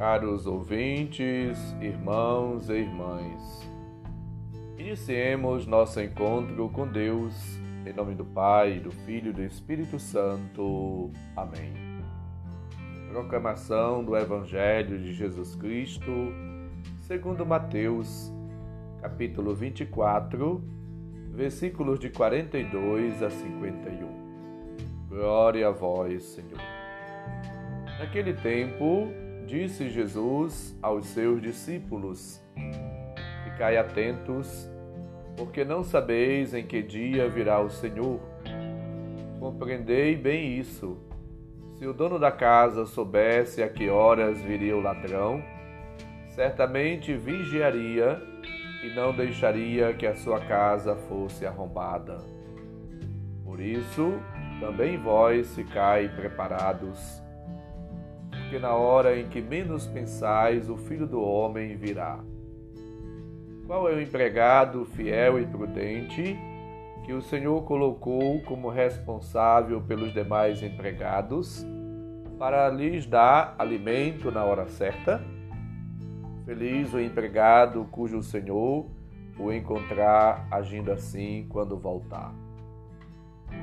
Caros ouvintes, irmãos e irmãs, iniciemos nosso encontro com Deus, em nome do Pai, do Filho e do Espírito Santo. Amém. Proclamação do Evangelho de Jesus Cristo, segundo Mateus, capítulo 24, versículos de 42 a 51. Glória a vós, Senhor. Naquele tempo, disse Jesus aos seus discípulos: Ficai atentos, porque não sabeis em que dia virá o Senhor. Compreendei bem isso. Se o dono da casa soubesse a que horas viria o ladrão, certamente vigiaria e não deixaria que a sua casa fosse arrombada. Por isso, também vós ficai preparados, porque na hora em que menos pensais, o filho do homem virá. Qual é o empregado fiel e prudente que o Senhor colocou como responsável pelos demais empregados para lhes dar alimento na hora certa? Feliz o empregado cujo Senhor o encontrar agindo assim quando voltar.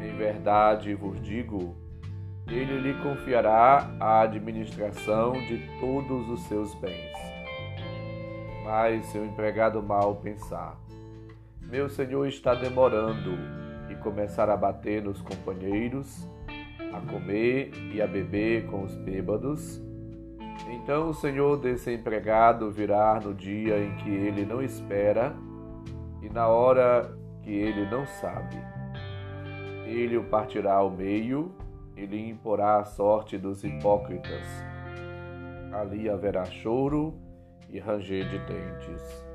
Em verdade vos digo, ele lhe confiará a administração de todos os seus bens. Mas se o empregado mal pensar, meu senhor está demorando, e começar a bater nos companheiros, a comer e a beber com os bêbados, então o senhor desse empregado virá no dia em que ele não espera e na hora que ele não sabe. Ele o partirá ao meio e lhe imporá a sorte dos hipócritas. Ali haverá choro e ranger de dentes.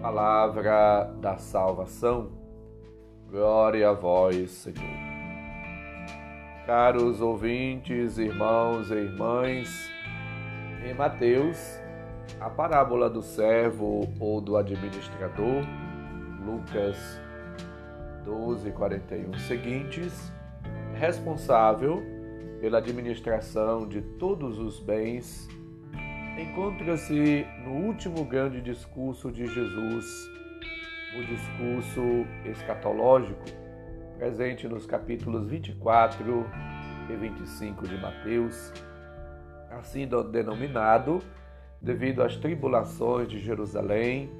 Palavra da salvação. Glória a vós, Senhor. Caros ouvintes, irmãos e irmãs, em Mateus, a parábola do servo ou do administrador, Lucas 12 e 41 seguintes, responsável pela administração de todos os bens, encontra-se no último grande discurso de Jesus, o discurso escatológico, presente nos capítulos 24 e 25 de Mateus, assim denominado devido às tribulações de Jerusalém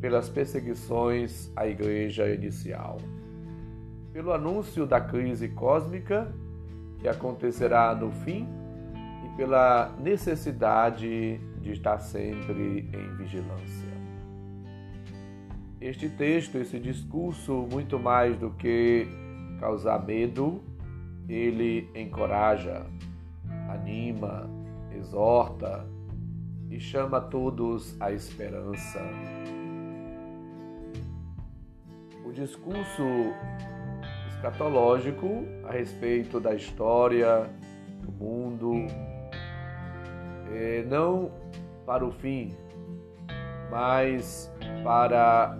pelas perseguições à igreja inicial pelo anúncio da crise cósmica que acontecerá no fim e pela necessidade de estar sempre em vigilância. Este texto, esse discurso, muito mais do que causar medo, ele encoraja, anima, exorta e chama todos à esperança. O discurso escatológico a respeito da história do mundo, é, não para o fim, mas para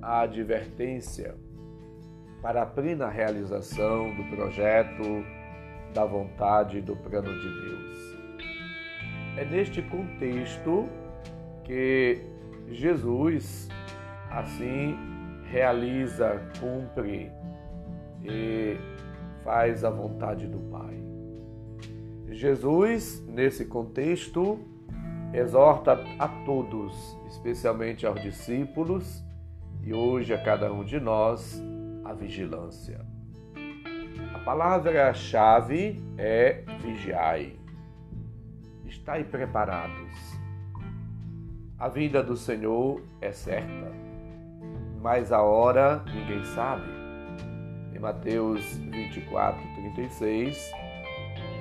a advertência, para a plena realização do projeto, da vontade do plano de Deus. É neste contexto que Jesus assim realiza, cumpre e faz a vontade do Pai. Jesus, nesse contexto, exorta a todos, especialmente aos discípulos e hoje a cada um de nós, a vigilância. A palavra-chave é vigiai. Estai preparados. A vinda do Senhor é certa, mas a hora ninguém sabe. Mateus 24, 36,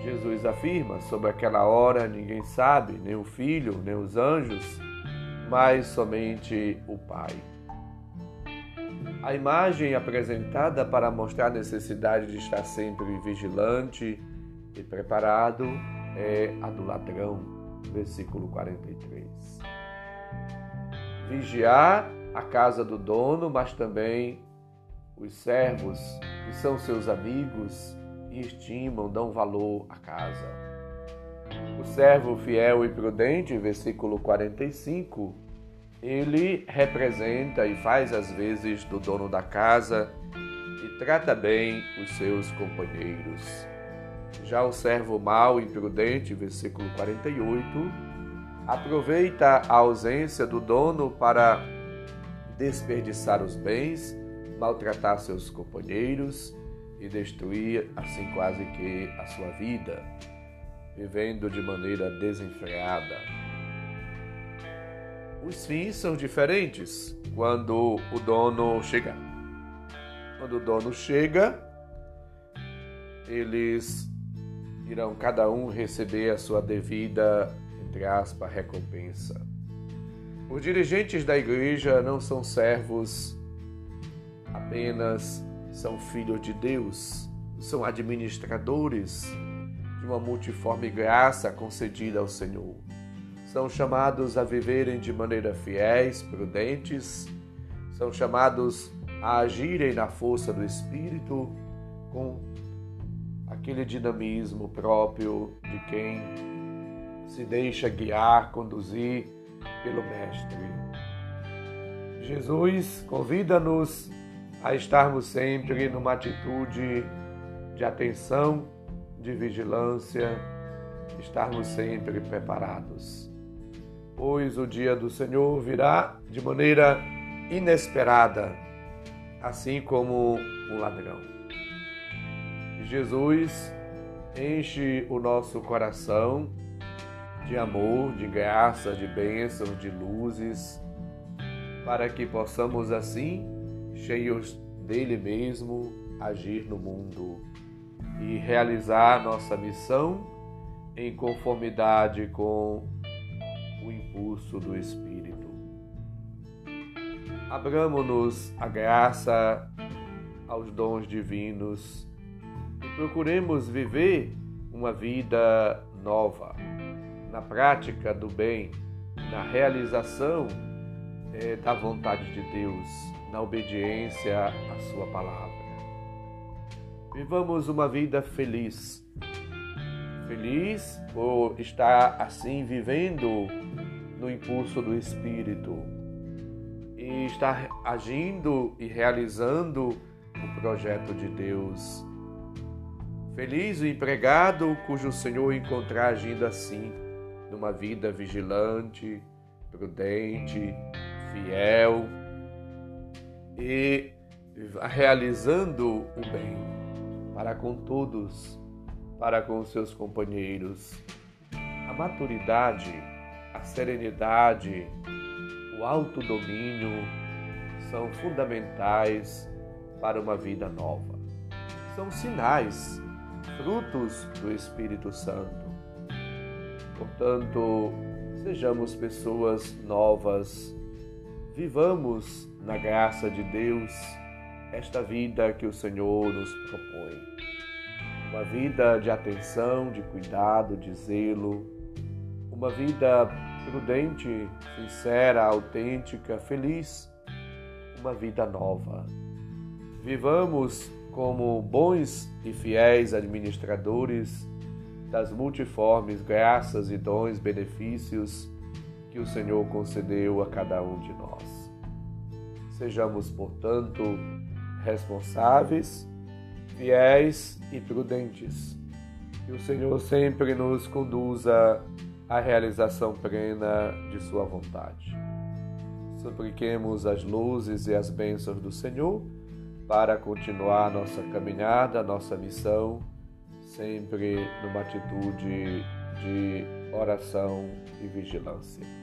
Jesus afirma: sobre aquela hora ninguém sabe, nem o filho, nem os anjos, mas somente o Pai. A imagem apresentada para mostrar a necessidade de estar sempre vigilante e preparado é a do ladrão, versículo 43. Vigiar a casa do dono, mas também os servos que são seus amigos e estimam, dão valor à casa. O servo fiel e prudente, versículo 45, ele representa e faz as vezes do dono da casa e trata bem os seus companheiros. Já o servo mau e imprudente, versículo 48, aproveita a ausência do dono para desperdiçar os bens, maltratar seus companheiros e destruir assim quase que a sua vida, vivendo de maneira desenfreada. Os fins são diferentes quando o dono chega. Quando o dono chega, eles irão cada um receber a sua devida, entre aspas, recompensa. Os dirigentes da igreja não são servos apenas, são filhos de Deus, são administradores de uma multiforme graça concedida ao Senhor. São chamados a viverem de maneira fiéis, prudentes, são chamados a agirem na força do Espírito com aquele dinamismo próprio de quem se deixa guiar, conduzir pelo Mestre. Jesus convida-nos a estarmos sempre numa atitude de atenção, de vigilância, estarmos sempre preparados. Pois o dia do Senhor virá de maneira inesperada, assim como um ladrão. Jesus enche o nosso coração de amor, de graça, de bênçãos, de luzes, para que possamos assim, cheios dele mesmo, agir no mundo e realizar nossa missão em conformidade com o impulso do Espírito. Abramos-nos a graça aos dons divinos e procuremos viver uma vida nova na prática do bem, na realização é, da vontade de Deus, na obediência à Sua palavra. Vivamos uma vida feliz. Feliz por estar assim vivendo no impulso do Espírito e estar agindo e realizando o projeto de Deus. Feliz o empregado cujo Senhor encontrar agindo assim numa vida vigilante, prudente, fiel e realizando o bem para com todos, para com seus companheiros. A maturidade, a serenidade, o autodomínio são fundamentais para uma vida nova. São sinais, frutos do Espírito Santo Portanto, sejamos pessoas novas, vivamos na graça de Deus esta vida que o Senhor nos propõe. Uma vida de atenção, de cuidado, de zelo, uma vida prudente, sincera, autêntica, feliz, uma vida nova. Vivamos como bons e fiéis administradores das multiformes graças e dons, benefícios que o Senhor concedeu a cada um de nós. Sejamos, portanto, responsáveis, fiéis e prudentes. Que o Senhor sempre nos conduza à realização plena de Sua vontade. Supliquemos as luzes e as bênçãos do Senhor para continuar nossa caminhada, nossa missão sempre numa atitude de oração e vigilância.